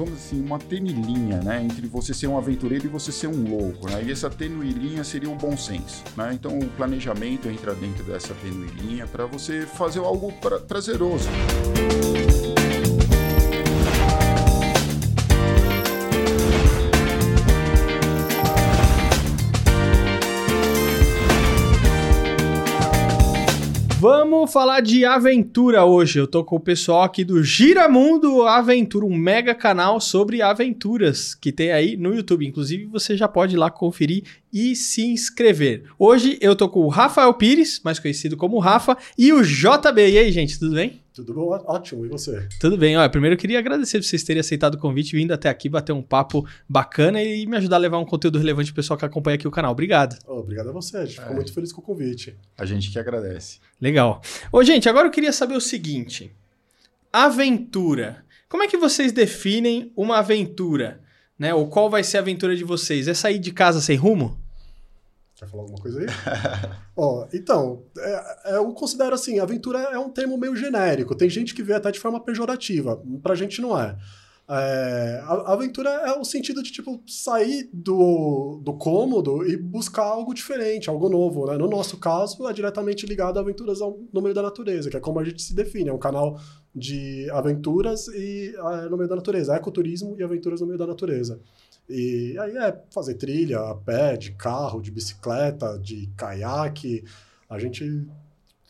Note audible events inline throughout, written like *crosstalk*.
vamos assim, uma tênue linha, né? Entre você ser um aventureiro e você ser um louco, né? E essa tênue linha seria o bom senso, né? Então o planejamento entra dentro dessa tênue linha para você fazer algo pra prazeroso. Vamos falar de aventura hoje. Eu tô com o pessoal aqui do Giramundo Aventura, um mega canal sobre aventuras que tem aí no YouTube. Inclusive, você já pode ir lá conferir e se inscrever. Hoje eu tô com o Rafael Pires, mais conhecido como Rafa, e o JB. E aí, gente, tudo bem? Tudo bom? Ótimo. E você? Tudo bem. Olha, primeiro eu queria agradecer por vocês terem aceitado o convite, vindo até aqui bater um papo bacana e me ajudar a levar um conteúdo relevante pro pessoal que acompanha aqui o canal. Obrigado. Oh, obrigado a você. A gente é. ficou muito feliz com o convite. A gente que agradece. Legal. Ô, gente, agora eu queria saber o seguinte: aventura. Como é que vocês definem uma aventura? Né? Ou qual vai ser a aventura de vocês? É sair de casa sem rumo? Quer falar alguma coisa aí? Ó, então, é, é, eu considero assim, aventura é um termo meio genérico. Tem gente que vê até de forma pejorativa. Pra gente não é. É, a, aventura é o sentido de, tipo, sair do, do cômodo e buscar algo diferente, algo novo, né? No nosso caso, é diretamente ligado a aventuras ao, no meio da natureza, que é como a gente se define, é um canal de aventuras e é, no meio da natureza, ecoturismo e aventuras no meio da natureza. E aí é fazer trilha a pé, de carro, de bicicleta, de caiaque. A gente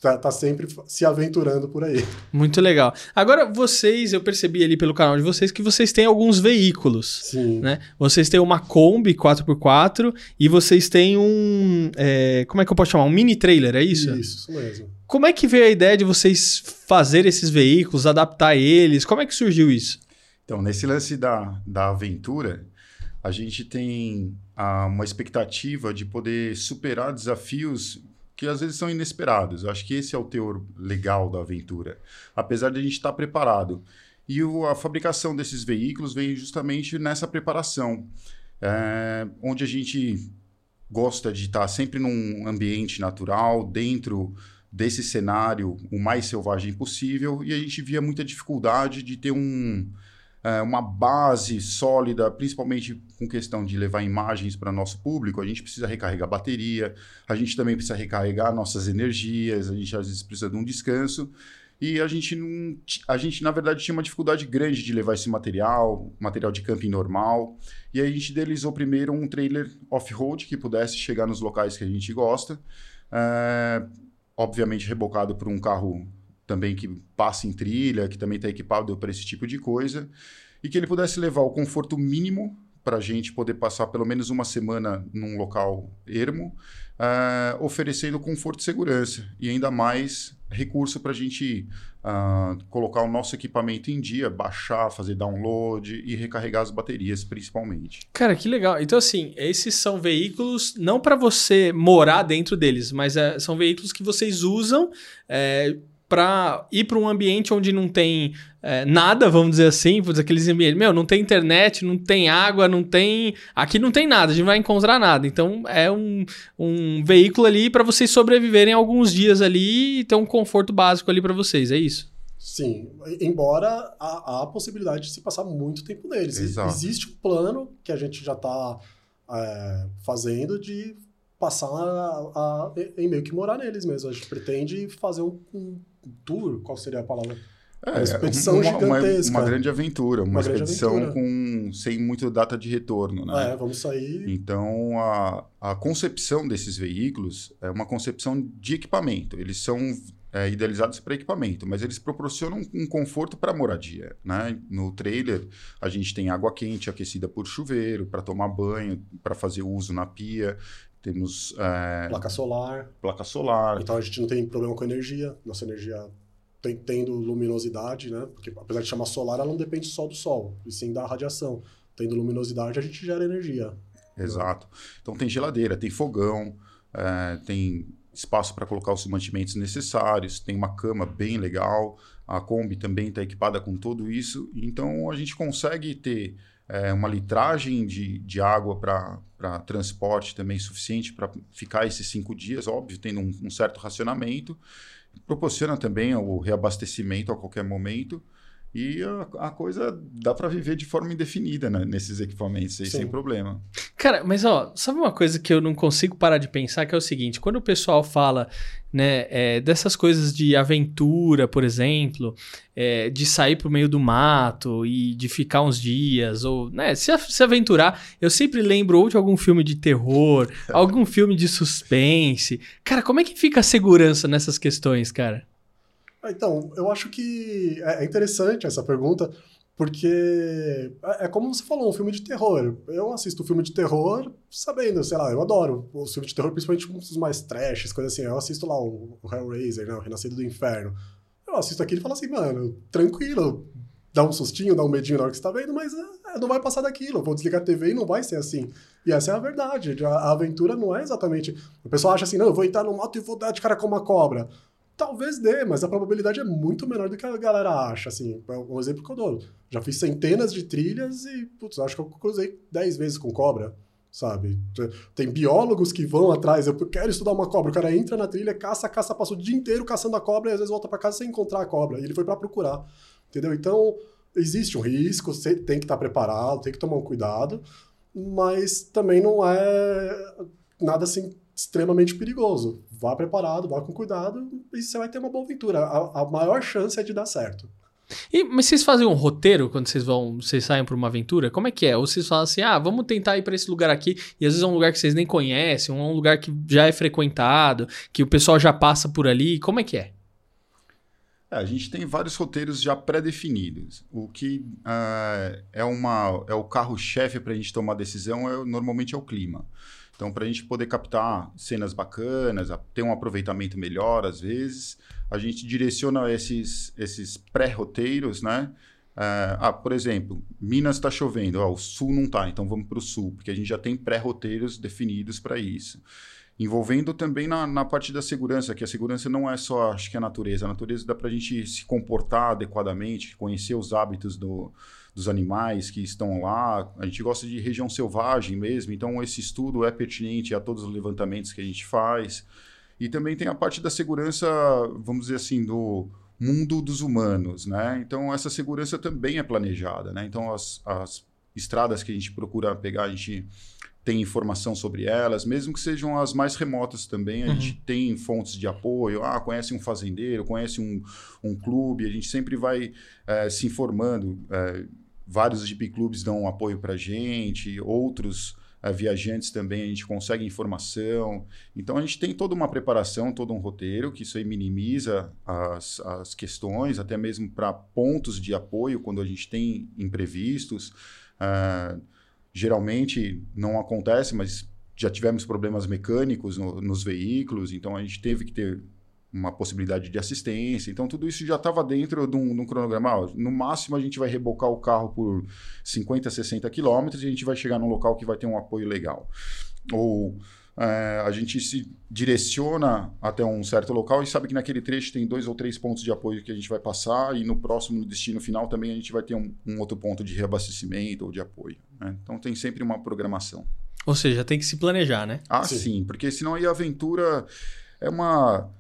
tá, tá, sempre se aventurando por aí. Muito legal. Agora, vocês, eu percebi ali pelo canal de vocês que vocês têm alguns veículos. Sim. Né? Vocês têm uma Kombi 4x4 e vocês têm um. É, como é que eu posso chamar? Um mini trailer, é isso? Isso, isso mesmo. Como é que veio a ideia de vocês fazer esses veículos, adaptar eles? Como é que surgiu isso? Então, nesse lance da, da aventura, a gente tem ah, uma expectativa de poder superar desafios que às vezes são inesperados. Eu acho que esse é o teor legal da aventura, apesar de a gente estar preparado. E o, a fabricação desses veículos vem justamente nessa preparação, é, onde a gente gosta de estar sempre num ambiente natural, dentro desse cenário o mais selvagem possível, e a gente via muita dificuldade de ter um, é, uma base sólida, principalmente com questão de levar imagens para nosso público, a gente precisa recarregar bateria, a gente também precisa recarregar nossas energias, a gente às vezes precisa de um descanso. E a gente não, a gente na verdade tinha uma dificuldade grande de levar esse material, material de camping normal. E aí a gente idealizou primeiro um trailer off-road que pudesse chegar nos locais que a gente gosta. É, obviamente rebocado por um carro também que passa em trilha, que também está equipado para esse tipo de coisa, e que ele pudesse levar o conforto mínimo para a gente poder passar pelo menos uma semana num local ermo, uh, oferecendo conforto e segurança, e ainda mais recurso para a gente uh, colocar o nosso equipamento em dia, baixar, fazer download e recarregar as baterias, principalmente. Cara, que legal. Então, assim, esses são veículos não para você morar dentro deles, mas é, são veículos que vocês usam. É, para ir para um ambiente onde não tem é, nada, vamos dizer assim, aqueles ambientes, meu, não tem internet, não tem água, não tem. Aqui não tem nada, a gente não vai encontrar nada. Então é um, um veículo ali para vocês sobreviverem alguns dias ali e ter um conforto básico ali para vocês, é isso? Sim, embora há, a possibilidade de se passar muito tempo neles. Exato. Existe um plano que a gente já está é, fazendo de passar a, a, em meio que morar neles mesmo. A gente pretende fazer um, um tour, qual seria a palavra? É, uma expedição uma, gigantesca. Uma, uma, grande aventura, uma, uma expedição aventura. com sem muita data de retorno, né? É, vamos sair. Então a, a concepção desses veículos é uma concepção de equipamento. Eles são é, idealizados para equipamento, mas eles proporcionam um conforto para moradia, né? No trailer a gente tem água quente aquecida por chuveiro para tomar banho, para fazer uso na pia. Temos. É, placa solar. Placa solar. Então a gente não tem problema com energia. Nossa energia tem, tendo luminosidade, né? Porque apesar de chamar solar, ela não depende só do sol, e sim da radiação. Tendo luminosidade, a gente gera energia. Exato. Então tem geladeira, tem fogão, é, tem espaço para colocar os mantimentos necessários, tem uma cama bem legal, a Kombi também está equipada com tudo isso, então a gente consegue ter é, uma litragem de, de água para transporte também suficiente para ficar esses cinco dias, óbvio, tendo um, um, certo racionamento. Proporciona também o reabastecimento a qualquer momento. E a, a coisa dá para viver de forma indefinida né, nesses equipamentos aí, sem problema. Cara, mas ó, sabe uma coisa que eu não consigo parar de pensar, que é o seguinte, quando o pessoal fala né, é, dessas coisas de aventura, por exemplo, é, de sair pro meio do mato e de ficar uns dias, ou né, se, se aventurar, eu sempre lembro ou de algum filme de terror, *laughs* algum filme de suspense. Cara, como é que fica a segurança nessas questões, cara? Ah, então, eu acho que é, é interessante essa pergunta, porque é, é como você falou, um filme de terror. Eu assisto filme de terror sabendo, sei lá, eu adoro o filme de terror, principalmente os mais trashes, coisas assim. Eu assisto lá o, Hellraiser, né, o Renascido do Inferno. Eu assisto aquilo e falo assim, mano, tranquilo, dá um sustinho, dá um medinho na hora que você tá vendo, mas é, não vai passar daquilo. vou desligar a TV e não vai ser assim. E essa é a verdade. A, a aventura não é exatamente. O pessoal acha assim, não, eu vou entrar no mato e vou dar de cara com uma cobra. Talvez dê, mas a probabilidade é muito menor do que a galera acha, assim. É um exemplo que eu dou. Já fiz centenas de trilhas e, putz, acho que eu cruzei 10 vezes com cobra, sabe? Tem biólogos que vão atrás, eu quero estudar uma cobra, o cara entra na trilha, caça, caça, passa o dia inteiro caçando a cobra e às vezes volta para casa sem encontrar a cobra. E ele foi para procurar, entendeu? Então, existe um risco, você tem que estar preparado, tem que tomar um cuidado, mas também não é nada assim extremamente perigoso. Vá preparado, vá com cuidado e você vai ter uma boa aventura. A, a maior chance é de dar certo. E, mas vocês fazem um roteiro quando vocês vão, vocês saem para uma aventura? Como é que é? Ou vocês falam assim, ah, vamos tentar ir para esse lugar aqui, e às vezes é um lugar que vocês nem conhecem, um lugar que já é frequentado, que o pessoal já passa por ali. Como é que é? É, a gente tem vários roteiros já pré-definidos. O que uh, é, uma, é o carro-chefe para a gente tomar decisão é, normalmente é o clima. Então, para a gente poder captar cenas bacanas, ter um aproveitamento melhor às vezes, a gente direciona esses, esses pré-roteiros, né? Uh, ah, por exemplo, Minas está chovendo, ó, o sul não está, então vamos para o sul, porque a gente já tem pré-roteiros definidos para isso. Envolvendo também na, na parte da segurança, que a segurança não é só, acho que a natureza. A natureza dá para a gente se comportar adequadamente, conhecer os hábitos do, dos animais que estão lá. A gente gosta de região selvagem mesmo, então esse estudo é pertinente a todos os levantamentos que a gente faz. E também tem a parte da segurança, vamos dizer assim, do mundo dos humanos, né? Então essa segurança também é planejada, né? Então as, as estradas que a gente procura pegar, a gente tem informação sobre elas, mesmo que sejam as mais remotas também, a uhum. gente tem fontes de apoio, ah, conhece um fazendeiro, conhece um, um clube, a gente sempre vai é, se informando. É, vários GP clubes dão apoio para a gente, outros é, viajantes também a gente consegue informação. Então a gente tem toda uma preparação, todo um roteiro, que isso aí minimiza as, as questões, até mesmo para pontos de apoio quando a gente tem imprevistos. Uh, Geralmente não acontece, mas já tivemos problemas mecânicos no, nos veículos, então a gente teve que ter uma possibilidade de assistência. Então, tudo isso já estava dentro de um, de um cronograma. no máximo, a gente vai rebocar o carro por 50, 60 quilômetros e a gente vai chegar num local que vai ter um apoio legal. Ou é, a gente se direciona até um certo local e sabe que naquele trecho tem dois ou três pontos de apoio que a gente vai passar e no próximo destino final também a gente vai ter um, um outro ponto de reabastecimento ou de apoio. Né? Então tem sempre uma programação. Ou seja, tem que se planejar, né? Ah, sim, sim porque senão aí a aventura é uma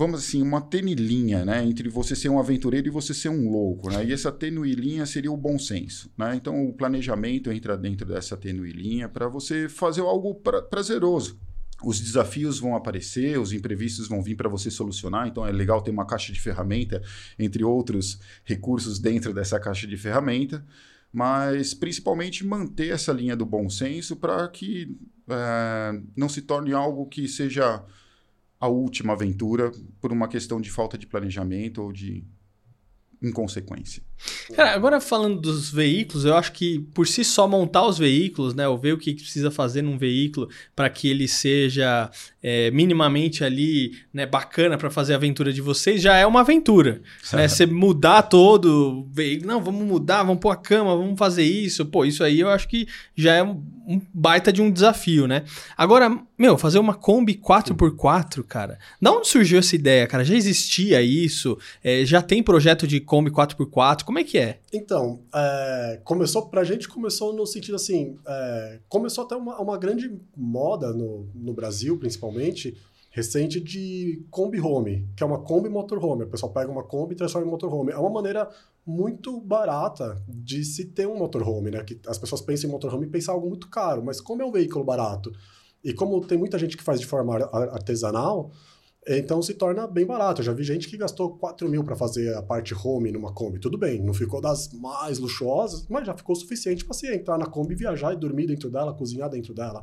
vamos assim, uma tênue linha, né, entre você ser um aventureiro e você ser um louco, né? E essa tênue linha seria o bom senso, né? Então o planejamento entra dentro dessa tênue linha para você fazer algo pra prazeroso. Os desafios vão aparecer, os imprevistos vão vir para você solucionar, então é legal ter uma caixa de ferramenta, entre outros recursos dentro dessa caixa de ferramenta, mas principalmente manter essa linha do bom senso para que é, não se torne algo que seja a última aventura por uma questão de falta de planejamento ou de inconsequência. Cara, agora falando dos veículos, eu acho que por si só montar os veículos, né, ou ver o que precisa fazer num veículo para que ele seja é, minimamente ali, né, bacana para fazer a aventura de vocês, já é uma aventura. né? Você mudar todo o veículo, não, vamos mudar, vamos pôr a cama, vamos fazer isso, pô, isso aí eu acho que já é um, um baita de um desafio, né? Agora, meu, fazer uma Kombi 4x4, cara, da onde surgiu essa ideia, cara? Já existia isso? É, já tem projeto de Kombi 4x4? Como é que é? Então, é, começou, pra gente começou no sentido assim, é, começou até uma, uma grande moda no, no Brasil, principalmente, recente de Kombi Home, que é uma Kombi Motorhome. O pessoal pega uma Kombi e transforma em motorhome. É uma maneira muito barata de se ter um motorhome, né? Que as pessoas pensam em motorhome e pensam algo muito caro, mas como é um veículo barato e como tem muita gente que faz de forma artesanal, então se torna bem barato. Eu já vi gente que gastou 4 mil para fazer a parte home numa Kombi. Tudo bem, não ficou das mais luxuosas, mas já ficou suficiente para você entrar na Kombi, viajar e dormir dentro dela, cozinhar dentro dela.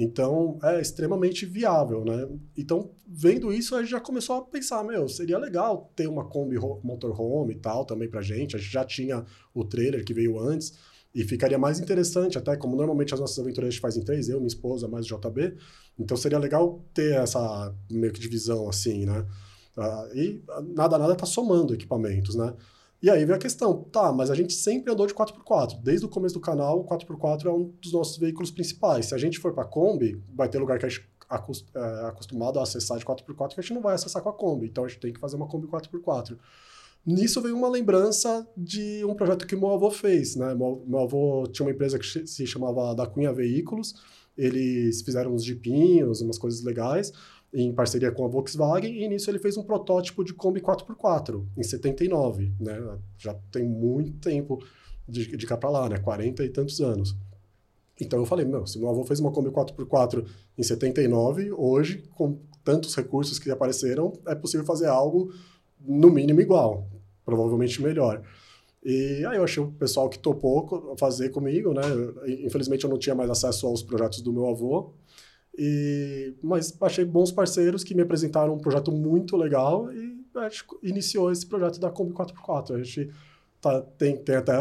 Então, é extremamente viável, né? Então, vendo isso, a gente já começou a pensar, meu, seria legal ter uma Kombi motorhome e tal também pra gente. A gente já tinha o trailer que veio antes e ficaria mais interessante, até como normalmente as nossas aventuras a gente faz em três, eu, minha esposa, mais o JB. Então, seria legal ter essa meio que divisão assim, né? Uh, e nada, nada tá somando equipamentos, né? E aí vem a questão, tá, mas a gente sempre andou de 4x4. Desde o começo do canal, o 4x4 é um dos nossos veículos principais. Se a gente for para Kombi, vai ter lugar que a gente é acostumado a acessar de 4x4 que a gente não vai acessar com a Kombi. Então a gente tem que fazer uma Kombi 4x4. Nisso veio uma lembrança de um projeto que meu avô fez, né? Meu, avô tinha uma empresa que se chamava Da Cunha Veículos. Eles fizeram uns jipinhos, umas coisas legais em parceria com a Volkswagen, e nisso ele fez um protótipo de Kombi 4x4, em 79, né? Já tem muito tempo de, de cá para lá, né? 40 e tantos anos. Então eu falei, meu, se meu avô fez uma Kombi 4x4 em 79, hoje, com tantos recursos que apareceram, é possível fazer algo no mínimo igual, provavelmente melhor. E aí eu achei o pessoal que topou fazer comigo, né? Infelizmente eu não tinha mais acesso aos projetos do meu avô, e, mas achei bons parceiros que me apresentaram um projeto muito legal e a gente iniciou esse projeto da Kombi 4x4. A gente tá, tem, tem até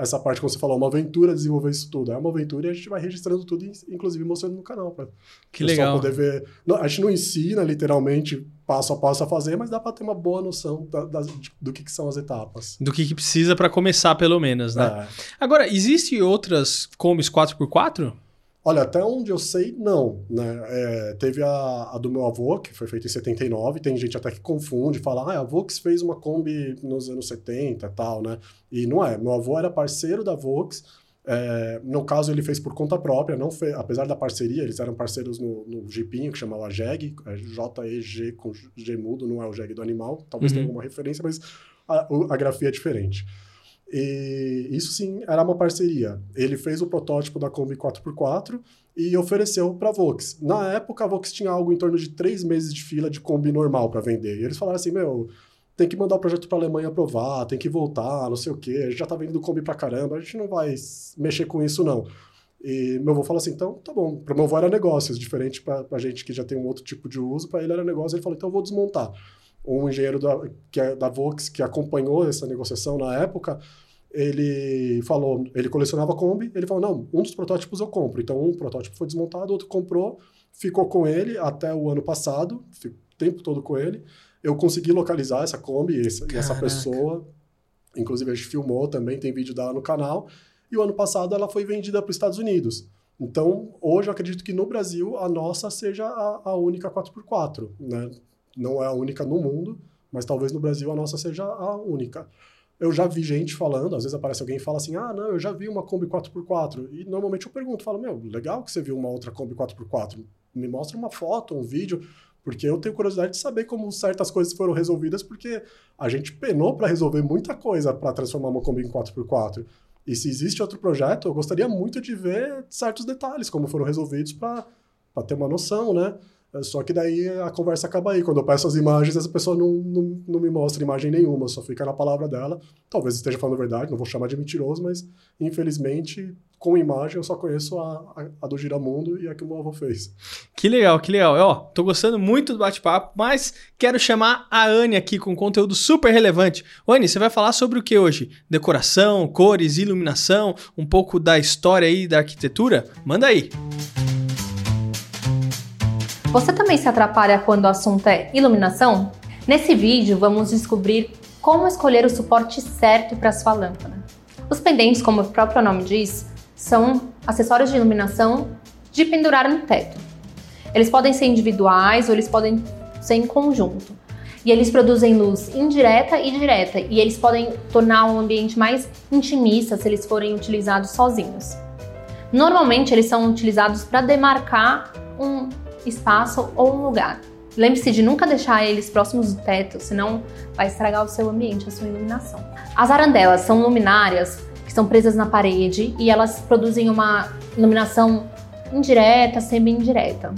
essa parte que você falou, uma aventura desenvolver isso tudo. É uma aventura e a gente vai registrando tudo, inclusive mostrando no canal. Pra que legal. poder ver. Não, a gente não ensina literalmente passo a passo a fazer, mas dá para ter uma boa noção da, da, do que, que, são as etapas. Do que, que precisa para começar, pelo menos, né? É. Agora, existem outras Kombis 4x4? Olha, até onde eu sei, não. Né? É, teve a, a, do meu avô, que foi feita em 79, tem gente até que confunde, fala, ah, a Vox fez uma Kombi nos anos 70 e tal, né? E não é, meu avô era parceiro da Vox, é, no caso ele fez por conta própria, não fez, apesar da parceria, eles eram parceiros no, no Jeepinho, que chamava JEG, é J-E-G com G mudo, não é o JEG do animal, talvez uhum. tenha alguma referência, mas a, a grafia é diferente. E isso sim era uma parceria. Ele fez o protótipo da Kombi 4x4 e ofereceu para a Vox. Na época, a Vox tinha algo em torno de três meses de fila de Kombi normal para vender. E eles falaram assim: meu, tem que mandar o projeto para a Alemanha aprovar, tem que voltar, não sei o quê. A gente já está vendendo Kombi para caramba, a gente não vai mexer com isso, não. E meu avô falou assim: então tá bom. Para meu avô era negócios, diferente para a gente que já tem um outro tipo de uso, para ele era negócio. Ele falou: então eu vou desmontar um engenheiro da, que é da Vox que acompanhou essa negociação na época, ele falou, ele colecionava Kombi, ele falou, não, um dos protótipos eu compro. Então, um protótipo foi desmontado, outro comprou, ficou com ele até o ano passado, o tempo todo com ele. Eu consegui localizar essa Kombi e essa, essa pessoa. Inclusive, a gente filmou também, tem vídeo dela no canal. E o ano passado ela foi vendida para os Estados Unidos. Então, hoje eu acredito que no Brasil a nossa seja a, a única 4x4, né? Não é a única no mundo, mas talvez no Brasil a nossa seja a única. Eu já vi gente falando, às vezes aparece alguém e fala assim: ah, não, eu já vi uma Kombi 4x4. E normalmente eu pergunto, falo, meu, legal que você viu uma outra Kombi 4x4. Me mostra uma foto, um vídeo, porque eu tenho curiosidade de saber como certas coisas foram resolvidas, porque a gente penou para resolver muita coisa para transformar uma Kombi em 4x4. E se existe outro projeto, eu gostaria muito de ver certos detalhes, como foram resolvidos para ter uma noção, né? Só que daí a conversa acaba aí. Quando eu peço as imagens, essa pessoa não, não, não me mostra imagem nenhuma, só fica na palavra dela. Talvez esteja falando a verdade, não vou chamar de mentiroso, mas infelizmente, com imagem, eu só conheço a, a, a do Giramundo e a que o meu avô fez. Que legal, que legal. Ó, tô gostando muito do bate-papo, mas quero chamar a Anne aqui com conteúdo super relevante. Anne, você vai falar sobre o que hoje? Decoração, cores, iluminação, um pouco da história aí da arquitetura? Manda aí. Música você também se atrapalha quando o assunto é iluminação? Nesse vídeo vamos descobrir como escolher o suporte certo para sua lâmpada. Os pendentes, como o próprio nome diz, são acessórios de iluminação de pendurar no teto. Eles podem ser individuais ou eles podem ser em conjunto. E eles produzem luz indireta e direta, e eles podem tornar o ambiente mais intimista se eles forem utilizados sozinhos. Normalmente eles são utilizados para demarcar um espaço ou um lugar. Lembre-se de nunca deixar eles próximos do teto, senão vai estragar o seu ambiente, a sua iluminação. As arandelas são luminárias que estão presas na parede e elas produzem uma iluminação indireta, semi-indireta.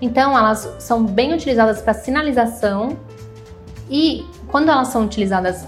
Então, elas são bem utilizadas para sinalização e quando elas são utilizadas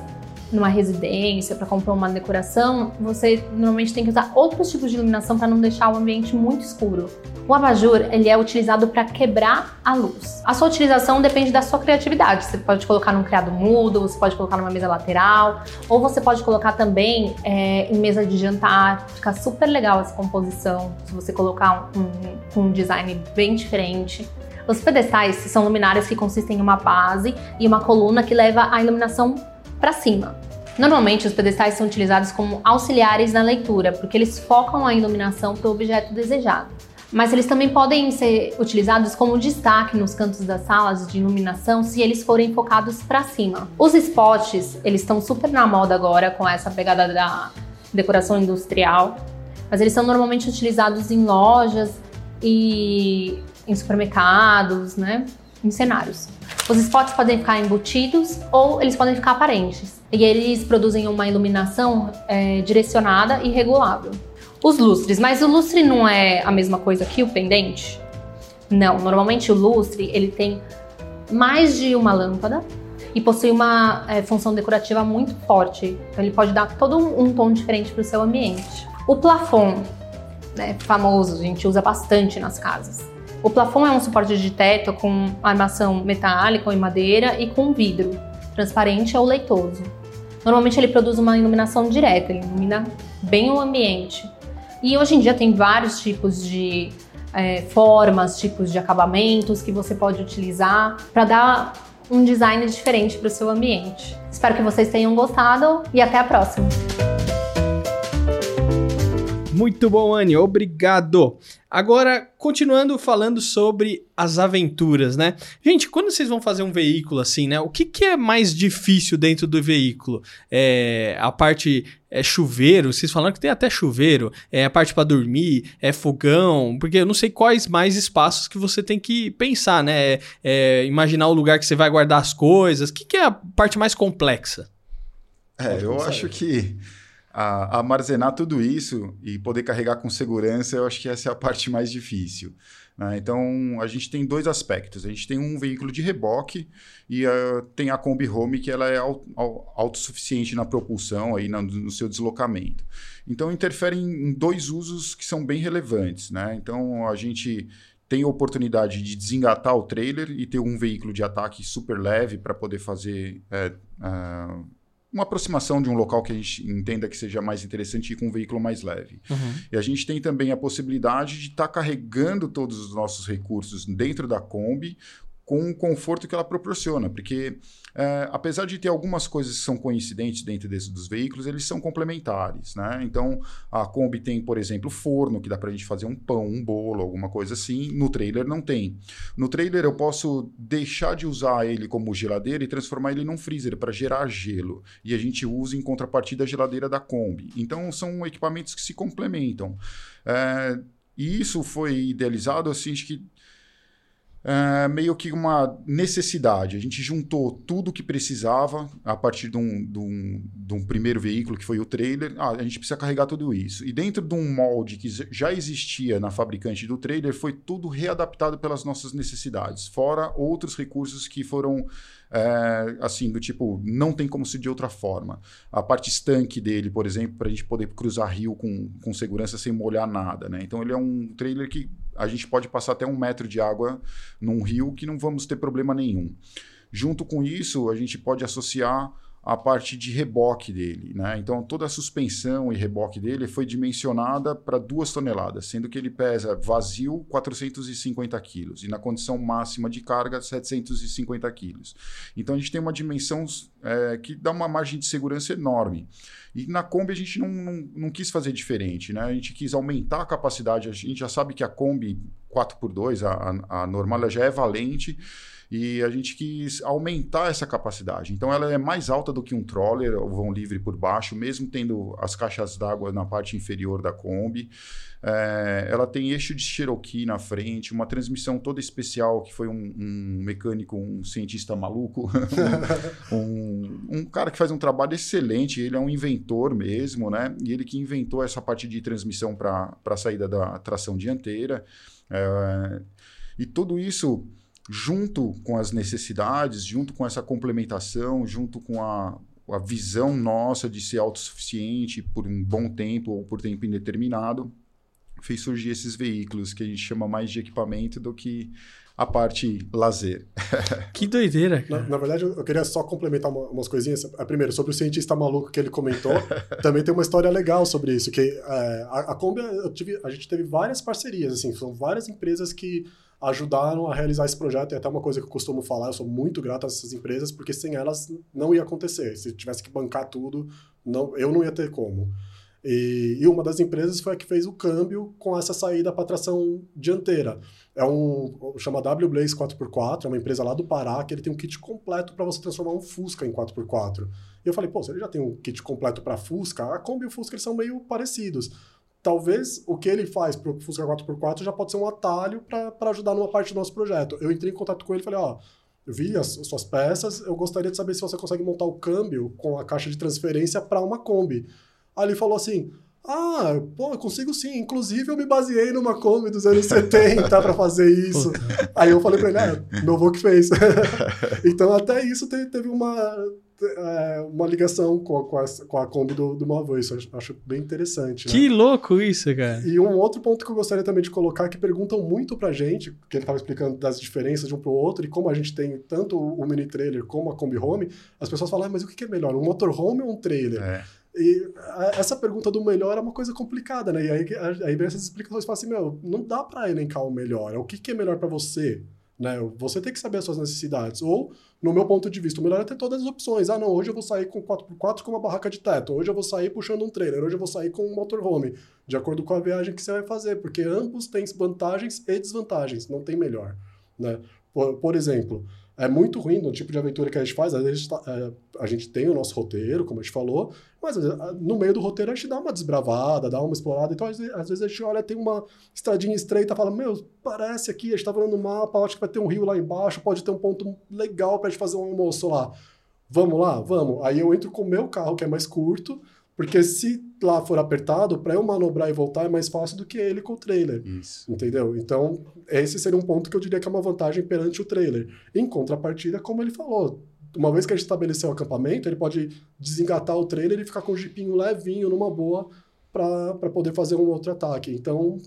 numa residência, para comprar uma decoração, você normalmente tem que usar outros tipos de iluminação para não deixar o ambiente muito escuro. O abajur ele é utilizado para quebrar a luz. A sua utilização depende da sua criatividade. Você pode colocar num criado mudo, você pode colocar numa mesa lateral, ou você pode colocar também é, em mesa de jantar. Fica super legal essa composição. Se você colocar um, um design bem diferente. Os pedestais são luminárias que consistem em uma base e uma coluna que leva a iluminação para cima. Normalmente, os pedestais são utilizados como auxiliares na leitura, porque eles focam a iluminação para o objeto desejado. Mas eles também podem ser utilizados como destaque nos cantos das salas de iluminação se eles forem focados para cima. Os spots, eles estão super na moda agora com essa pegada da decoração industrial, mas eles são normalmente utilizados em lojas e em supermercados, né? Em cenários. Os spots podem ficar embutidos ou eles podem ficar aparentes. E eles produzem uma iluminação é, direcionada e regulável. Os lustres, mas o lustre não é a mesma coisa que o pendente? Não, normalmente o lustre ele tem mais de uma lâmpada e possui uma é, função decorativa muito forte. Então ele pode dar todo um, um tom diferente para o seu ambiente. O plafond, né, famoso, a gente usa bastante nas casas. O plafond é um suporte de teto com armação metálica ou em madeira e com vidro, transparente ou leitoso. Normalmente ele produz uma iluminação direta, ele ilumina bem o ambiente. E hoje em dia tem vários tipos de é, formas, tipos de acabamentos que você pode utilizar para dar um design diferente para o seu ambiente. Espero que vocês tenham gostado e até a próxima! Muito bom, Anne, obrigado. Agora, continuando falando sobre as aventuras, né? Gente, quando vocês vão fazer um veículo assim, né? O que, que é mais difícil dentro do veículo? É a parte é chuveiro, vocês falaram que tem até chuveiro, é a parte para dormir, é fogão, porque eu não sei quais mais espaços que você tem que pensar, né? É, é imaginar o lugar que você vai guardar as coisas. O que, que é a parte mais complexa? É, eu acho que a, armazenar tudo isso e poder carregar com segurança, eu acho que essa é a parte mais difícil. Né? Então, a gente tem dois aspectos. A gente tem um veículo de reboque e uh, tem a Kombi Home, que ela é autossuficiente na propulsão, aí no, no seu deslocamento. Então, interfere em, em dois usos que são bem relevantes. Né? Então, a gente tem a oportunidade de desengatar o trailer e ter um veículo de ataque super leve para poder fazer é, uh, uma aproximação de um local que a gente entenda que seja mais interessante ir com um veículo mais leve. Uhum. E a gente tem também a possibilidade de estar tá carregando todos os nossos recursos dentro da Kombi com o conforto que ela proporciona, porque é, apesar de ter algumas coisas que são coincidentes dentro desse, dos veículos, eles são complementares, né? Então, a Kombi tem, por exemplo, forno, que dá para a gente fazer um pão, um bolo, alguma coisa assim. No trailer não tem. No trailer eu posso deixar de usar ele como geladeira e transformar ele num freezer para gerar gelo. E a gente usa em contrapartida a geladeira da Kombi. Então, são equipamentos que se complementam. É, e isso foi idealizado assim, acho que é, meio que uma necessidade. A gente juntou tudo o que precisava a partir de um, de, um, de um, primeiro veículo, que foi o trailer. Ah, a gente precisa carregar tudo isso. E dentro de um molde que já existia na fabricante do trailer, foi tudo readaptado pelas nossas necessidades, fora outros recursos que foram é, assim, do tipo, não tem como ser de outra forma. A parte estanque dele, por exemplo, para a gente poder cruzar rio com, com segurança sem molhar nada, né? Então ele é um trailer que a gente pode passar até um metro de água num rio que não vamos ter problema nenhum. Junto com isso, a gente pode associar a parte de reboque dele. Né? Então, toda a suspensão e reboque dele foi dimensionada para duas toneladas, sendo que ele pesa vazio 450 quilos e na condição máxima de carga 750 quilos. Então, a gente tem uma dimensão é, que dá uma margem de segurança enorme. E na Kombi a gente não, não, não, quis fazer diferente, né? A gente quis aumentar a capacidade. A gente já sabe que a Kombi 4x2, a, a, a normal, já é valente e a gente quis aumentar essa capacidade. Então ela é mais alta do que um troller, o vão livre por baixo, mesmo tendo as caixas d'água na parte inferior da Kombi. É, ela tem eixo de Cherokee na frente, uma transmissão toda especial que foi um, um mecânico, um cientista maluco, *laughs* um, um, cara que faz um trabalho excelente. Ele é um inventor mesmo, né? E ele que inventou essa parte de transmissão para a saída da tração dianteira. É, e tudo isso junto com as necessidades, junto com essa complementação, junto com a, a visão nossa de ser autossuficiente por um bom tempo ou por tempo indeterminado, fez surgir esses veículos que a gente chama mais de equipamento do que a parte lazer. *laughs* Que doideira, na, na, verdade, eu queria só complementar uma, umas coisinhas. Primeiro, sobre o cientista maluco que ele comentou, *laughs* também tem uma história legal sobre isso, que é, a, a Kombi, tive, a gente teve várias parcerias, assim, são várias empresas que ajudaram a realizar esse projeto. E até uma coisa que eu costumo falar, eu sou muito grato a essas empresas, porque sem elas não ia acontecer. Se tivesse que bancar tudo, não, eu não ia ter como. E, e, uma das empresas foi a que fez o câmbio com essa saída para tração dianteira. É um chama W Blaze 4x4, é uma empresa lá do Pará que ele tem um kit completo para você transformar um Fusca em 4x4. E eu falei, pô, se ele já tem um kit completo para Fusca, a Kombi e o Fusca eles são meio parecidos talvez o que ele faz para o Fusca 4x4 já pode ser um atalho para ajudar numa parte do nosso projeto. Eu entrei em contato com ele e falei, ó, eu vi as, as, suas peças, eu gostaria de saber se você consegue montar o câmbio com a caixa de transferência para uma Kombi. Aí ele falou assim, ah, pô, eu consigo sim. Inclusive, eu me baseei numa Kombi dos anos 70 para fazer isso. Aí eu falei para ele, é, meu avô que fez. *laughs* então, até isso teve uma é, uma ligação com a, com a, com a Kombi do, do avô. Isso eu acho bem interessante. Né? Que louco isso, cara. E um outro ponto que eu gostaria também de colocar, que perguntam muito pra gente, que ele estava explicando das diferenças de um pro outro, e como a gente tem tanto o mini trailer como a Kombi Home, as pessoas falam, ah, mas o que é melhor, um motorhome ou um trailer? É. E essa pergunta do melhor é uma coisa complicada, né? E aí, aí vem essas explicações e fala assim, meu, não dá para elencar o melhor. É o que, que é melhor para você? Né? Você tem que saber as suas necessidades. Ou, no meu ponto de vista, o melhor é ter todas as opções. Ah, não, hoje eu vou sair com 4x4 com uma barraca de teto. Hoje eu vou sair puxando um trailer. Hoje eu vou sair com um motorhome. De acordo com a viagem que você vai fazer. Porque ambos têm vantagens e desvantagens. Não tem melhor. Né? Por, por exemplo, é muito ruim no tipo de aventura que a gente faz. Às vezes tá, é, a gente tem o nosso roteiro, como a gente falou, mas no meio do roteiro a gente dá uma desbravada, dá uma explorada. Então, às vezes, às vezes a gente olha, tem uma estradinha estreita, fala: Meu, parece aqui, a gente tá vendo no mapa, acho que vai ter um rio lá embaixo, pode ter um ponto legal pra gente fazer um almoço lá. Vamos lá? Vamos. Aí eu entro com o meu carro, que é mais curto porque se lá for apertado, para eu manobrar e voltar é mais fácil do que ele com o trailer. Isso. Entendeu? Então, esse seria um ponto que eu diria que é uma vantagem perante o trailer. Em contrapartida, como ele falou, uma vez que a gente estabeleceu o acampamento, ele pode desengatar o trailer e ficar com o jipinho levinho, numa boa, para poder fazer um outro ataque. Então,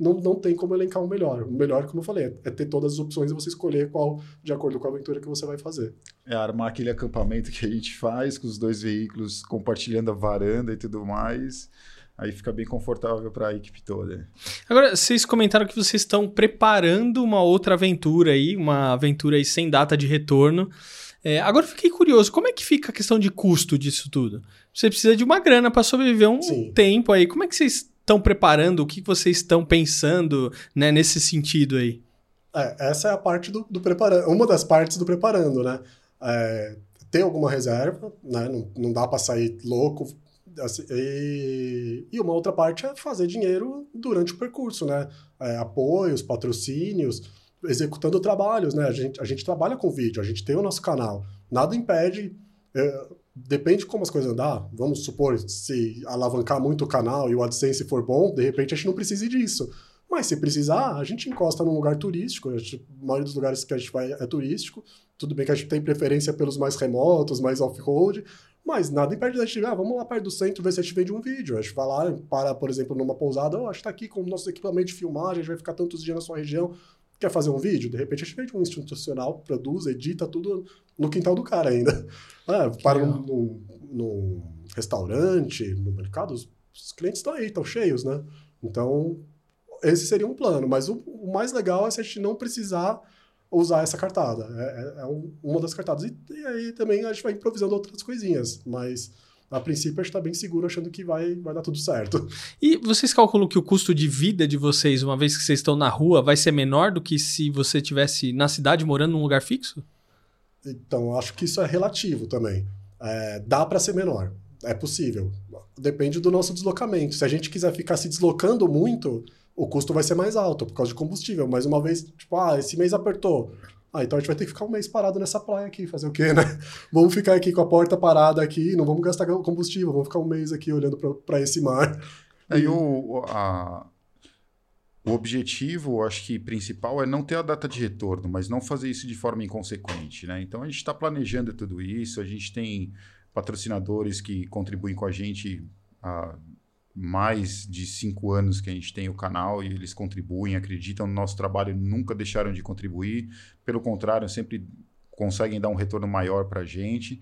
não, não tem como elencar o um melhor. O melhor, como eu falei, é ter todas as opções e você escolher qual de acordo com a aventura que você vai fazer. É armar aquele acampamento que a gente faz com os dois veículos compartilhando a varanda e tudo mais. Aí fica bem confortável para a equipe toda. Agora, vocês comentaram que vocês estão preparando uma outra aventura aí, uma aventura aí sem data de retorno. É, agora fiquei curioso, como é que fica a questão de custo disso tudo? Você precisa de uma grana para sobreviver um Sim. tempo aí. Como é que vocês estão preparando? O que vocês estão pensando né, nesse sentido aí? É, essa é a parte do, do preparando, uma das partes do preparando, né? É, ter alguma reserva, né? Não, não dá para sair louco. Assim, e, e, uma outra parte é fazer dinheiro durante o percurso, né? É, apoios, patrocínios, executando trabalhos, né? A gente, a gente trabalha com vídeo, a gente tem o nosso canal. Nada impede. É, depende de como as coisas andar. Vamos supor, se alavancar muito o canal e o AdSense for bom, de repente a gente não precise disso. Mas se precisar, a gente encosta num lugar turístico. A, gente, a maioria dos lugares que a gente vai é turístico. Tudo bem que a gente tem preferência pelos mais remotos, mais off-road, mas nada impede da gente, ah, vamos lá perto do centro ver se a gente vende um vídeo. A gente vai lá, para, por exemplo, numa pousada, oh, a gente está aqui com o nosso equipamento de filmagem, a gente vai ficar tantos dias na sua região, quer fazer um vídeo? De repente a gente vende um institucional, produz, edita tudo no quintal do cara ainda. *laughs* É, para num, num, restaurante, no mercado, os clientes estão aí, estão cheios, né? Então, esse seria um plano. Mas o, o, mais legal é se a gente não precisar usar essa cartada. É, é, é um, uma das cartadas. E, e, aí também a gente vai improvisando outras coisinhas. Mas a princípio a gente está bem seguro achando que vai, vai dar tudo certo. E vocês calculam que o custo de vida de vocês, uma vez que vocês estão na rua, vai ser menor do que se você tivesse na cidade morando num lugar fixo? Então, acho que isso é relativo também. É, dá para ser menor. É possível. Depende do nosso deslocamento. Se a gente quiser ficar se deslocando muito, o custo vai ser mais alto por causa de combustível. Mas uma vez, tipo, ah, esse mês apertou. Ah, então a gente vai ter que ficar um mês parado nessa praia aqui, fazer o quê, né? *laughs* Vamos ficar aqui com a porta parada aqui, não vamos gastar combustível, vamos ficar um mês aqui olhando para esse mar. É, e o, a, o objetivo, acho que principal, é não ter a data de retorno, mas não fazer isso de forma inconsequente, né? Então a gente está planejando tudo isso, a gente tem patrocinadores que contribuem com a gente há mais de cinco anos que a gente tem o canal e eles contribuem, acreditam no nosso trabalho, nunca deixaram de contribuir. Pelo contrário, sempre conseguem dar um retorno maior para a gente.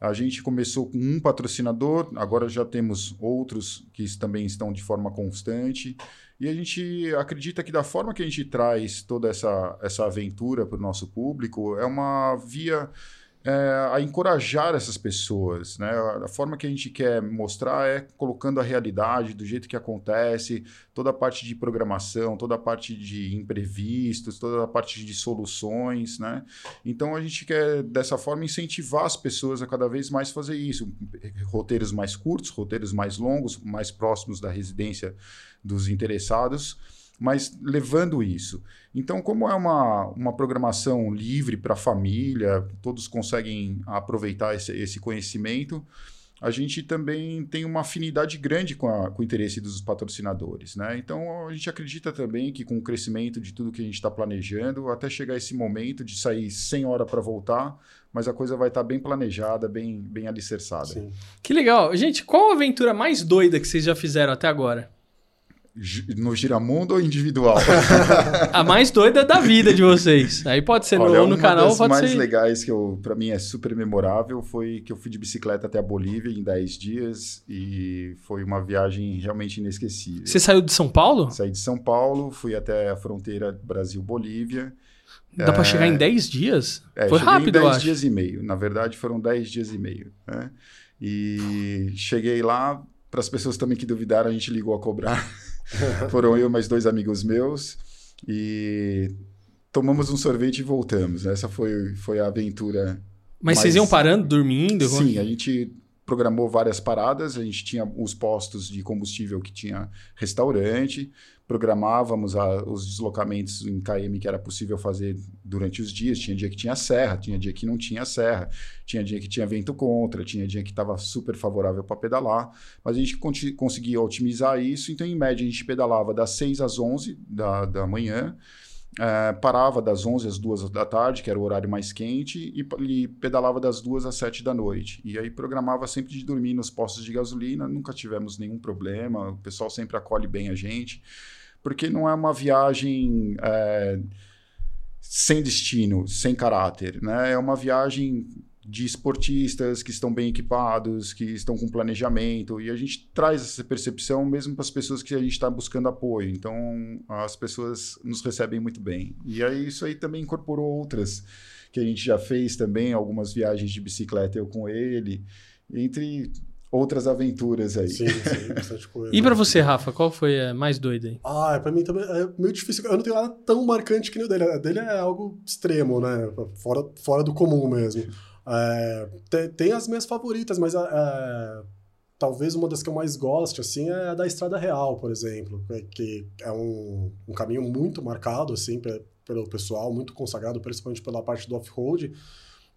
A gente começou com um patrocinador, agora já temos outros que também estão de forma constante. E a gente acredita que da forma que a gente traz toda essa, essa aventura para o nosso público, é uma via é, a encorajar essas pessoas. Né? A forma que a gente quer mostrar é colocando a realidade do jeito que acontece, toda a parte de programação, toda a parte de imprevistos, toda a parte de soluções. Né? Então a gente quer, dessa forma, incentivar as pessoas a cada vez mais fazer isso. Roteiros mais curtos, roteiros mais longos, mais próximos da residência dos interessados mas levando isso. Então, como é uma, uma programação livre para a família, todos conseguem aproveitar esse, esse conhecimento, a gente também tem uma afinidade grande com, a, com o interesse dos patrocinadores. Né? Então, a gente acredita também que com o crescimento de tudo que a gente está planejando, até chegar esse momento de sair sem hora para voltar, mas a coisa vai estar tá bem planejada, bem, bem alicerçada. Sim. Que legal. Gente, qual a aventura mais doida que vocês já fizeram até agora? No Giramundo ou individual? *laughs* a mais doida da vida de vocês. Aí pode ser Olha, no, no canal, pode mais ser... legais que eu, para mim é super memorável foi que eu fui de bicicleta até a Bolívia em 10 dias e foi uma viagem realmente inesquecível. Você saiu de São Paulo? Saí de São Paulo, fui até a fronteira Brasil-Bolívia. Dá é... para chegar em 10 dias? É, foi rápido, em 10 dias e meio. Na verdade, foram 10 dias e meio. Né? E cheguei lá, para as pessoas também que duvidaram, a gente ligou a cobrar. *laughs* Foram eu e mais dois amigos meus e tomamos um sorvete e voltamos. Essa foi, foi a aventura. Mas mais... vocês iam parando, dormindo? Sim, a gente programou várias paradas, a gente tinha os postos de combustível que tinha restaurante, programávamos a, os deslocamentos em KM que era possível fazer durante os dias. Tinha dia que tinha serra, tinha dia que não tinha serra, tinha dia que tinha vento contra, tinha dia que estava super favorável para pedalar, mas a gente conseguia otimizar isso, então em média a gente pedalava das 6 às 11 da, da manhã, é, parava das 11 às 2 da tarde, que era o horário mais quente, e, e, pedalava das 2 às 7 da noite. E aí programava sempre de dormir nos postos de gasolina, nunca tivemos nenhum problema, o pessoal sempre acolhe bem a gente, porque não é uma viagem é, sem destino, sem caráter, né? É uma viagem de esportistas que estão bem equipados, que estão com planejamento, e a gente traz essa percepção mesmo para as pessoas que a gente está buscando apoio. Então, as pessoas nos recebem muito bem. E aí, isso aí também incorporou outras que a gente já fez também, algumas viagens de bicicleta eu com ele, entre outras aventuras aí. Sim, sim, *laughs* bastante coisa. e para você, Rafa, qual foi a mais doida aí? Ah, para mim também é meio difícil. Eu não tenho nada tão marcante que nem o dele. A dele é algo extremo, né? Fora, fora do comum mesmo. É, tem, tem, as minhas favoritas, mas é, talvez uma das que eu mais gosto, assim, é a da Estrada Real, por exemplo, que é um, um caminho muito marcado, assim, pelo pessoal, muito consagrado, principalmente pela parte do off-road.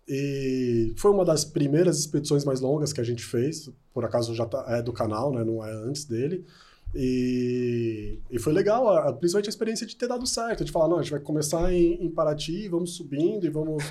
E foi uma das primeiras expedições mais longas que a gente fez, por acaso já tá, é do canal, né, não é antes dele. E, e foi legal, principalmente a experiência de ter dado certo, de falar, não, a gente vai começar em, em Paraty, vamos subindo e vamos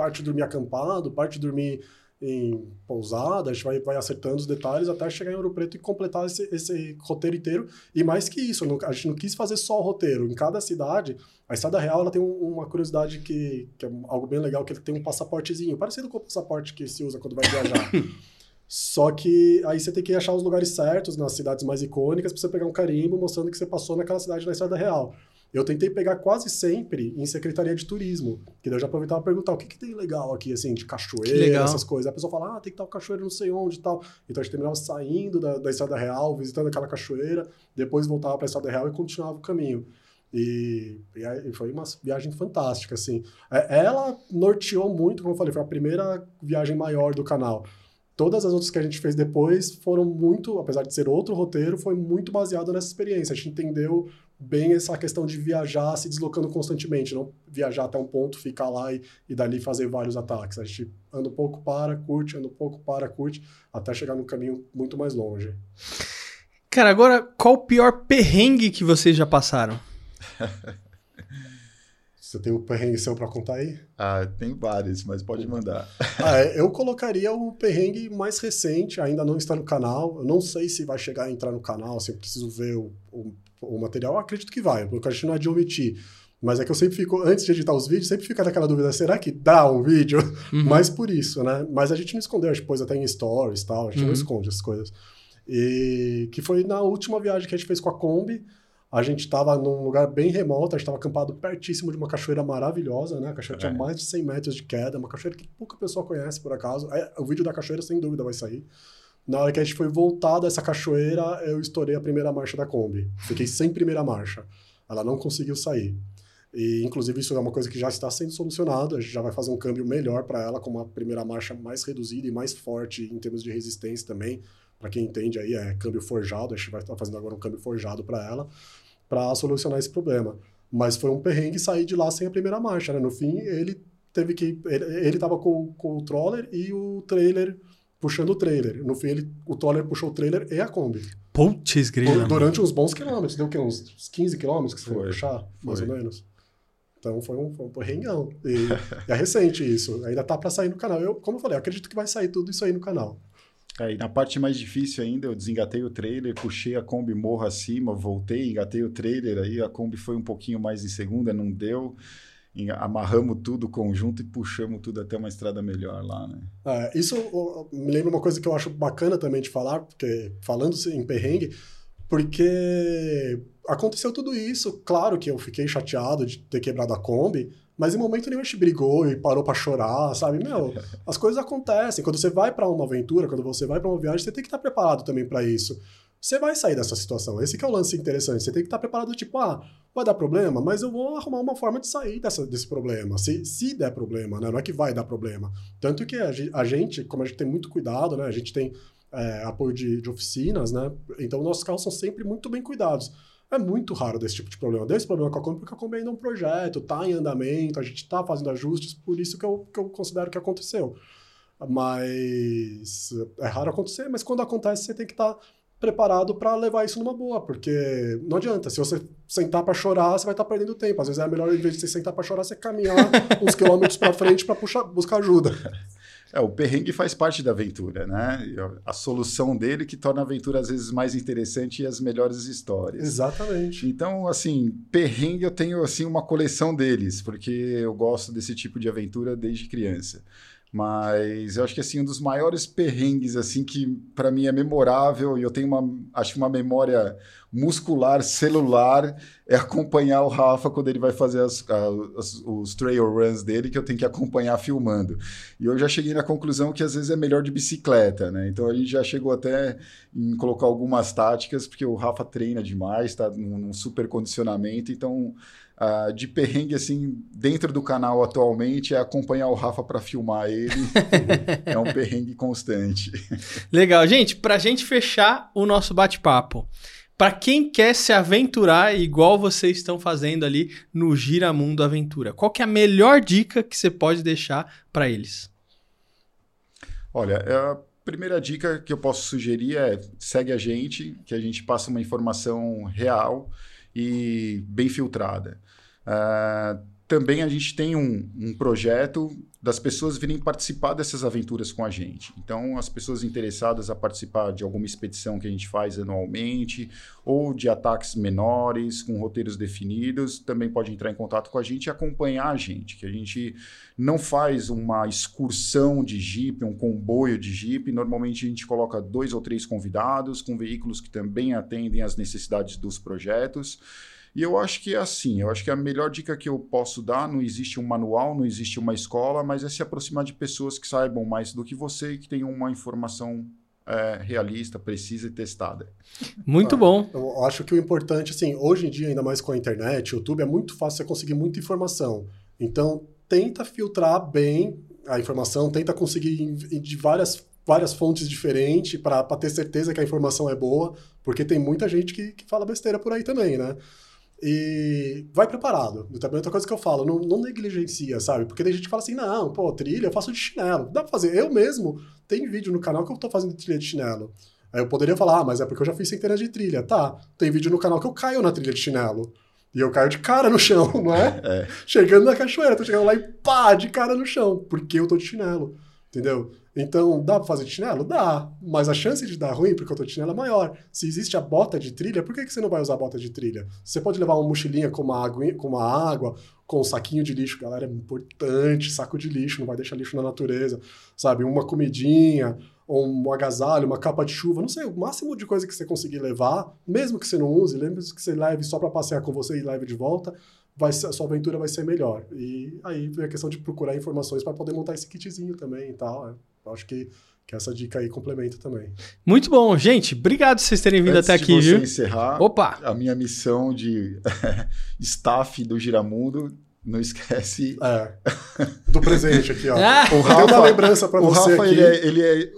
parte dormir acampado, parte dormir em pousada, a gente vai, vai acertando os detalhes até chegar em Ouro Preto e completar esse, esse roteiro inteiro. E mais que isso, a gente não quis fazer só o roteiro. Em cada cidade, a Estrada Real ela tem um, uma curiosidade que, que é algo bem legal, que ele tem um passaportezinho, parecido com o passaporte que se usa quando vai viajar. *coughs* Só que aí você tem que achar os lugares certos nas cidades mais icônicas para você pegar um carimbo mostrando que você passou naquela cidade na Estrada Real. Eu tentei pegar quase sempre em secretaria de turismo, que daí eu já aproveitava para perguntar o que, que tem legal aqui, assim, de cachoeira, essas coisas. A pessoa fala, ah, tem que tal cachoeira não sei onde e tal. Então a gente terminava saindo da, da Estrada Real, visitando aquela cachoeira, depois voltava para a Estrada Real e continuava o caminho. E, e, foi uma viagem fantástica, assim. É, ela norteou muito, como eu falei, foi a primeira viagem maior do canal. Todas as outras que a gente fez depois foram muito, apesar de ser outro roteiro, foi muito baseado nessa experiência. A gente entendeu bem essa questão de viajar se deslocando constantemente, não viajar até um ponto, ficar lá e, e dali fazer vários ataques. A gente anda um pouco, para, curte, anda um pouco, para, curte, até chegar num caminho muito mais longe. Cara, agora qual o pior perrengue que vocês já passaram? *laughs* Você tem o um perrengue seu para contar aí? Ah, tem vários, mas pode mandar. *laughs* ah, é, eu colocaria o perrengue mais recente, ainda não está no canal. Eu não sei se vai chegar a entrar no canal, se eu preciso ver o, o, o material. Eu acredito que vai, porque a gente não é de omitir. Mas é que eu sempre fico, antes de editar os vídeos, sempre fica naquela dúvida, será que dá um vídeo? *laughs* Uhum. Mas por isso, né? Mas a gente não escondeu, a gente pôs até em stories e tal, a gente uhum. não esconde essas coisas. E que foi na última viagem que a gente fez com a Kombi, a gente estava num lugar bem remoto, a gente estava acampado pertíssimo de uma cachoeira maravilhosa, né? A cachoeira é. tinha mais de 100 metros de queda, uma cachoeira que pouca pessoa conhece, por acaso. É, o vídeo da cachoeira, sem dúvida, vai sair. Na hora que a gente foi voltar dessa cachoeira, eu estourei a primeira marcha da Kombi. Fiquei sem primeira marcha. Ela não conseguiu sair. E, inclusive, isso é uma coisa que já está sendo solucionado. A gente já vai fazer um câmbio melhor para ela, com uma primeira marcha mais reduzida e mais forte em termos de resistência também. Para quem entende aí, é câmbio forjado. A gente vai estar fazendo agora um câmbio forjado para ela para solucionar esse problema. Mas foi um perrengue sair de lá sem a primeira marcha, né? No fim, ele teve que... Ele estava com, o troller e o trailer puxando o trailer. No fim, ele, o troller puxou o trailer e a Kombi. Putz, grila. Durante uns bons quilômetros. Deu o quê? Uns 15 quilômetros que você foi puxar, mais ou menos? Então foi um, foi um. *laughs* E, é recente isso. Ainda tá para sair no canal. Eu, como eu falei, acredito que vai sair tudo isso aí no canal. É, na parte mais difícil ainda, eu desengatei o trailer, puxei a Kombi morro acima, voltei, engatei o trailer, aí a Kombi foi um pouquinho mais em segunda, não deu. Amarramos tudo conjunto e puxamos tudo até uma estrada melhor lá, né? É, isso me lembra uma coisa que eu acho bacana também de falar, porque falando em perrengue, porque aconteceu tudo isso. Claro que eu fiquei chateado de ter quebrado a Kombi, mas em momento nenhum a gente brigou e parou para chorar, sabe? Meu, as coisas acontecem. Quando você vai para uma aventura, quando você vai para uma viagem, você tem que estar preparado também para isso. Você vai sair dessa situação. Esse é o lance interessante. Você tem que estar preparado, tipo, ah, vai dar problema, mas eu vou arrumar uma forma de sair dessa, desse problema. Se, se der problema, né? Não é que vai dar problema. Tanto que a gente, como a gente tem muito cuidado, né? A gente tem é, apoio de, de oficinas, né? Então, nossos carros são sempre muito bem cuidados. É muito raro desse tipo de problema. Deu esse problema com a Kombi porque a Kombi ainda é um projeto, está em andamento, a gente está fazendo ajustes, por isso que eu, que eu considero que aconteceu. Mas é raro acontecer, mas quando acontece, você tem que estar tá preparado para levar isso numa boa, porque não adianta. Se você sentar para chorar, você vai estar tá perdendo tempo. Às vezes é melhor, em vez de você sentar para chorar, você caminhar *laughs* uns quilômetros para frente para buscar ajuda. É, o perrengue faz parte da aventura, né? A solução dele que torna a aventura às vezes mais interessante e as melhores histórias. Exatamente. Então, assim, perrengue eu tenho assim uma coleção deles, porque eu gosto desse tipo de aventura desde criança. Mas eu acho que assim um dos maiores perrengues assim que para mim é memorável e eu tenho uma acho uma memória muscular celular é acompanhar o Rafa quando ele vai fazer as, as, os trail runs dele que eu tenho que acompanhar filmando. E eu já cheguei na conclusão que às vezes é melhor de bicicleta, né? Então a gente já chegou até em colocar algumas táticas porque o Rafa treina demais, está num, num super condicionamento, então Uh, de perrengue assim dentro do canal atualmente é acompanhar o Rafa para filmar ele. *laughs* é um perrengue constante. Legal, gente. Para gente fechar o nosso bate-papo, para quem quer se aventurar igual vocês estão fazendo ali no Giramundo Aventura, qual que é a melhor dica que você pode deixar para eles? Olha, é a primeira dica que eu posso sugerir é segue a gente, que a gente passa uma informação real e bem filtrada. Uh, também a gente tem um, um projeto das pessoas virem participar dessas aventuras com a gente. Então, as pessoas interessadas a participar de alguma expedição que a gente faz anualmente, ou de ataques menores, com roteiros definidos, também pode entrar em contato com a gente e acompanhar a gente, que a gente não faz uma excursão de Jeep, um comboio de Jeep. Normalmente a gente coloca dois ou três convidados com veículos que também atendem às necessidades dos projetos. E eu acho que é assim, eu acho que a melhor dica que eu posso dar, não existe um manual, não existe uma escola, mas é se aproximar de pessoas que saibam mais do que você e que tenham uma informação é, realista, precisa e testada. Muito ah, bom. Eu acho que o importante, assim, hoje em dia, ainda mais com a internet, o YouTube, é muito fácil você conseguir muita informação. Então, tenta filtrar bem a informação, tenta conseguir de várias, várias fontes diferentes para ter certeza que a informação é boa, porque tem muita gente que, que fala besteira por aí também, né? E vai preparado. Também outra coisa que eu falo, não, não, negligencia, sabe? Porque tem gente que fala assim, não, pô, trilha eu faço de chinelo. Dá pra fazer. Eu mesmo, tem vídeo no canal que eu tô fazendo trilha de chinelo. Aí eu poderia falar, ah, mas é porque eu já fiz centenas de trilha. Tá, tem vídeo no canal que eu caio na trilha de chinelo. E eu caio de cara no chão, *laughs* não é? é. Chegando na cachoeira, tô chegando lá e pá, de cara no chão, porque eu tô de chinelo. Entendeu? Então, dá para fazer de chinelo? Dá, mas a chance de dar ruim porque eu tô de chinelo é maior. Se existe a bota de trilha, por que, que você não vai usar a bota de trilha? Você pode levar uma mochilinha com uma, água, com uma água, com um saquinho de lixo, galera, é importante, saco de lixo, não vai deixar lixo na natureza, sabe? Uma comidinha, um agasalho, uma capa de chuva, não sei, o máximo de coisa que você conseguir levar, mesmo que você não use, lembre se que você leve só para passear com você e leve de volta, vai ser, a sua aventura vai ser melhor. E aí vem a questão de procurar informações para poder montar esse kitzinho também e tal. Né? Acho que, que essa dica aí complementa também. Muito bom, gente. Obrigado por vocês terem vindo Antes até de aqui, você viu? encerrar, Opa! a minha missão de *laughs* staff do Giramundo não esquece. É. Do presente aqui, ó. *laughs* Ah. O Rafa, uma lembrança para você. O Rafa. Ele, é, ele é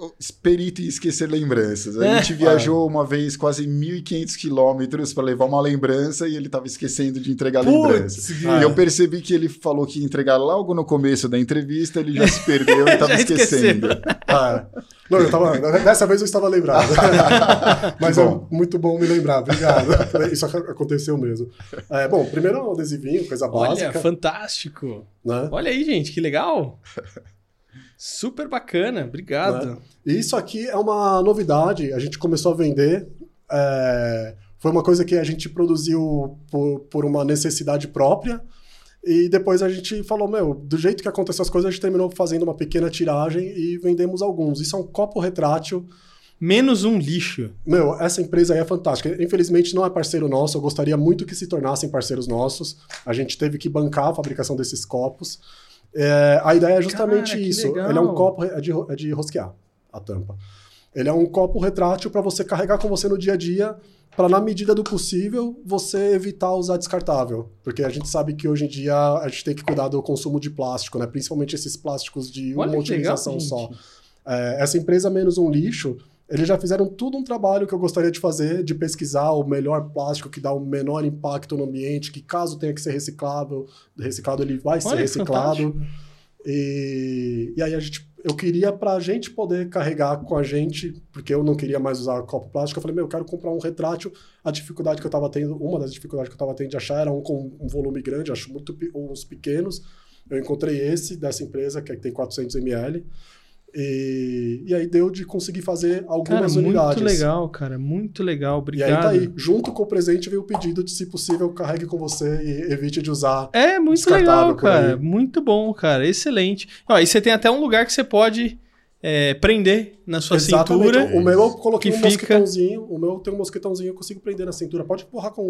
perito em esquecer lembranças. A gente viajou uma vez quase 1.500 quilômetros para levar uma lembrança e ele estava esquecendo de entregar a lembrança. E eu percebi que ele falou que ia entregar logo no começo da entrevista, ele já se perdeu e *laughs* estava esquecendo. *laughs* Ah. Não, eu tava, dessa vez eu estava lembrado. *laughs* Mas é bom. é muito bom me lembrar, obrigado. *laughs* Isso aconteceu mesmo. É, bom, primeiro é um adesivinho, coisa básica. Olha, fantástico. Né? Olha aí, gente, que legal. Super bacana, obrigado. Né? Isso aqui é uma novidade, a gente começou a vender. É, foi uma coisa que a gente produziu por, por uma necessidade própria. E depois a gente falou, meu, do jeito que aconteceu as coisas, a gente terminou fazendo uma pequena tiragem e vendemos alguns. Isso é um copo retrátil. Menos um lixo. Meu, essa empresa aí é fantástica. Infelizmente não é parceiro nosso, eu gostaria muito que se tornassem parceiros nossos. A gente teve que bancar a fabricação desses copos. É, a ideia é justamente Cara, isso. Legal. Ele é um copo é de, é de rosquear a tampa. Ele é um copo retrátil para você carregar com você no dia a dia para, na medida do possível, você evitar usar descartável. Porque a gente sabe que hoje em dia a gente tem que cuidar do consumo de plástico, né? principalmente esses plásticos de Olha uma utilização legal, só. É, essa empresa Menos Um Lixo, eles já fizeram tudo um trabalho que eu gostaria de fazer, de pesquisar o melhor plástico que dá o menor impacto no ambiente, que caso tenha que ser reciclável, reciclado ele vai Olha, ser reciclado. E, e aí a gente eu queria para a gente poder carregar com a gente, porque eu não queria mais usar copo plástico. Eu falei, meu, eu quero comprar um retrátil. A dificuldade que eu estava tendo, uma das dificuldades que eu estava tendo de achar era um com um volume grande, acho muito uns pequenos. Eu encontrei esse dessa empresa, que tem 400 ml. E, e aí deu de conseguir fazer algumas cara, unidades. Muito legal, cara. Muito legal. Obrigado. E aí tá aí. Junto com o presente veio o pedido de, se possível, carregue com você e evite de usar. É muito legal, cara. Muito bom, cara. Excelente. Ó, e você tem até um lugar que você pode é, prender na sua Exatamente. cintura. O meu eu coloquei um fica... mosquetãozinho. O meu tem um mosquetãozinho, eu consigo prender na cintura. Pode empurrar com.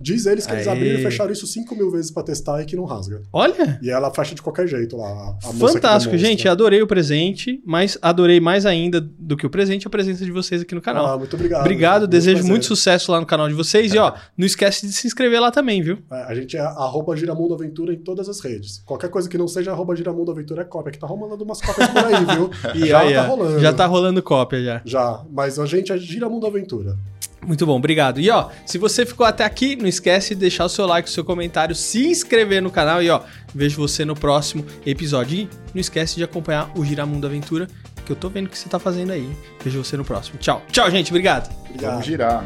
Diz eles que Aê. eles abriram e fecharam isso 5 mil vezes para testar e que não rasga. Olha! E ela fecha de qualquer jeito lá. Fantástico, gente. Adorei o presente, mas adorei mais ainda do que o presente a presença de vocês aqui no canal. Ah, muito obrigado. Obrigado, muito desejo prazer. muito sucesso lá no canal de vocês. É. E ó, não esquece de se inscrever lá também, viu? É, a gente é arroba Giramundo Aventura em todas as redes. Qualquer coisa que não seja arroba Giramundo Aventura é cópia, que tá rolando umas cópias por aí, viu? *laughs* e já tá rolando. Já tá rolando cópia já. Já, mas a gente é Giramundo Aventura. Muito bom, obrigado. E ó, se você ficou até aqui, não esquece de deixar o seu like, o seu comentário, se inscrever no canal e ó, vejo você no próximo episódio. E não esquece de acompanhar o Giramundo Aventura, que eu tô vendo que você tá fazendo aí. Vejo você no próximo. Tchau. Tchau, gente. Obrigado. obrigado. Vamos girar.